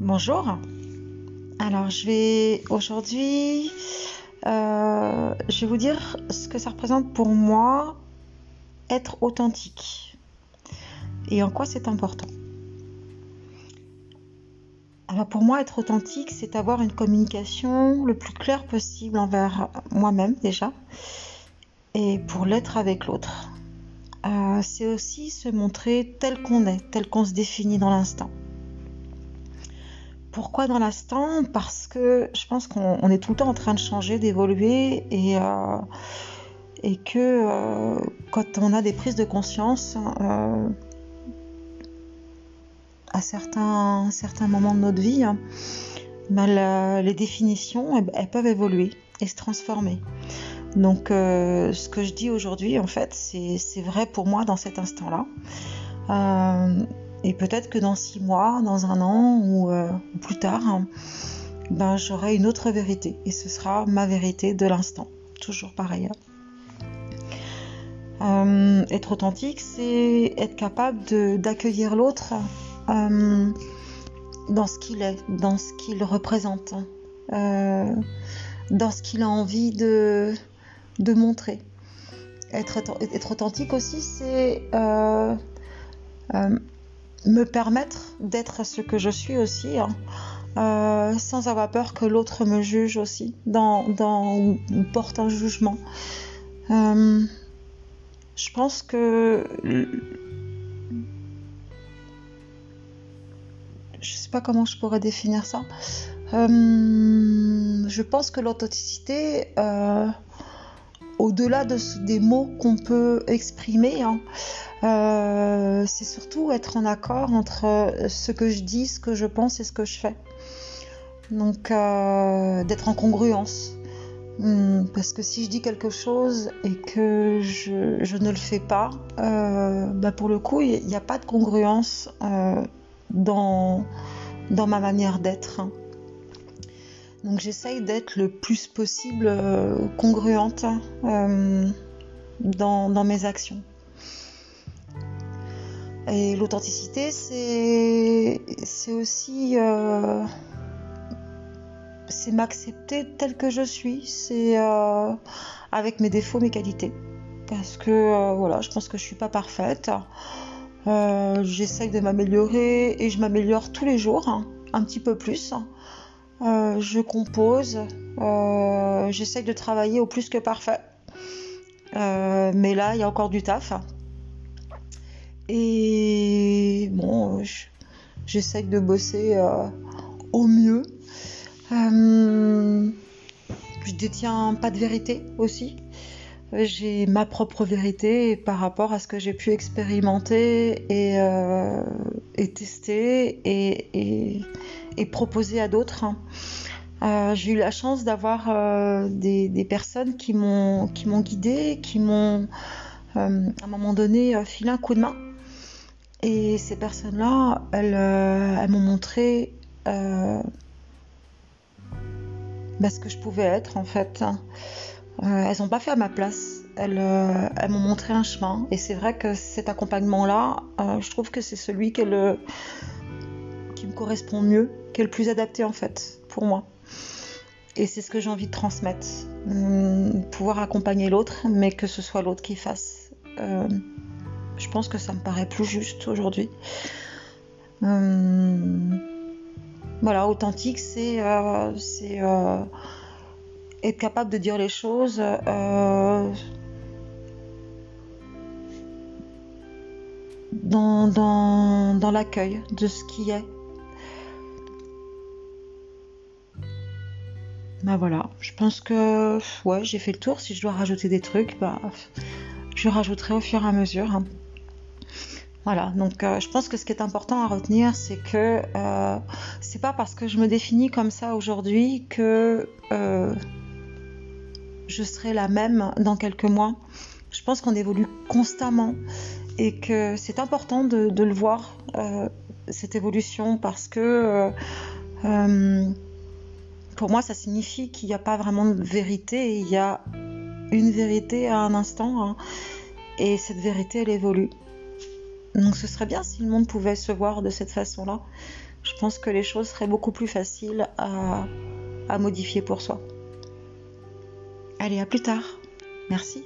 Bonjour. Alors, je vais aujourd'hui, euh, je vais vous dire ce que ça représente pour moi être authentique et en quoi c'est important. Alors pour moi, être authentique, c'est avoir une communication le plus claire possible envers moi-même déjà et pour l'être avec l'autre. Euh, c'est aussi se montrer tel qu'on est, tel qu'on se définit dans l'instant. Pourquoi dans l'instant? Parce que je pense qu'on est tout le temps en train de changer, d'évoluer et, euh, que euh, quand on a des prises de conscience à certains, moments de notre vie, ben, les définitions elles, peuvent évoluer et se transformer. Donc euh, ce que je dis aujourd'hui, en fait, c'est vrai pour moi dans cet instant-là. Euh, et peut-être que dans six mois, dans un an ou, euh, plus tard, ben, j'aurai une autre vérité. Et ce sera ma vérité de l'instant. Toujours pareil. être authentique, c'est être capable d'accueillir l'autre dans ce qu'il est, dans ce qu'il représente, dans ce qu'il a envie de, montrer. Être, authentique aussi, c'est euh, euh, me permettre d'être ce que je suis aussi, hein. euh, sans avoir peur que l'autre me juge aussi, dans, dans, porte un jugement. je pense que je sais pas comment je pourrais définir ça. je pense que l'authenticité, au-delà de, des mots qu'on peut exprimer, hein, euh, c'est surtout être en accord entre ce que je dis, ce que je pense et ce que je fais. Donc euh, d'être en congruence. Hmm, parce que si je dis quelque chose et que je, ne le fais pas, euh, bah, pour le coup, il n'y a pas de congruence dans, dans ma manière d'être. Donc j'essaye d'être le plus possible euh, congruente euh, dans, mes actions. Et l'authenticité, c'est aussi euh, c'est m'accepter tel que je suis, c'est avec mes défauts, mes qualités. Parce que voilà, je pense que je suis pas parfaite. J'essaye de m'améliorer et je m'améliore tous les jours, hein, un petit peu plus. Euh, je compose, euh, j'essaye de travailler au plus que parfait. Euh, mais là, il y a encore du taf. Et bon, j'essaye de bosser au mieux. je détiens pas de vérité aussi. J'ai ma propre vérité par rapport à ce que j'ai pu expérimenter et, tester et proposer à d'autres. Euh, j'ai eu la chance d'avoir euh, des, personnes qui m'ont qui m'ont guidée, qui m'ont euh, à un moment donné filé un coup de main. Et ces personnes-là, elles, m'ont montré bah, ce que je pouvais être en fait. Elles n'ont pas fait à ma place. Elles, elles m'ont montré un chemin. Et c'est vrai que cet accompagnement-là, je trouve que c'est celui qui me correspond mieux le plus adapté en fait pour moi. Et c'est ce que j'ai envie de transmettre. Hum, pouvoir accompagner l'autre, mais que ce soit l'autre qui fasse. Euh, je pense que ça me paraît plus juste aujourd'hui. Hum, voilà, authentique, c'est euh, euh, être capable de dire les choses. dans, dans, dans l'accueil de ce qui est Bah voilà, je pense que ouais, j'ai fait le tour. Si je dois rajouter des trucs, bah je rajouterai au fur et à mesure. Hein. Voilà, donc euh, je pense que ce qui est important à retenir, c'est que euh, c'est pas parce que je me définis comme ça aujourd'hui que euh, je serai la même dans quelques mois. Je pense qu'on évolue constamment et que c'est important de, le voir, cette évolution, parce que pour moi, ça signifie qu'il n'y a pas vraiment de vérité. Il y a une vérité à un instant. Hein. et cette vérité, elle évolue. Donc ce serait bien si le monde pouvait se voir de cette façon-là. je pense que les choses seraient beaucoup plus faciles à, à modifier pour soi. Allez, à plus tard. Merci.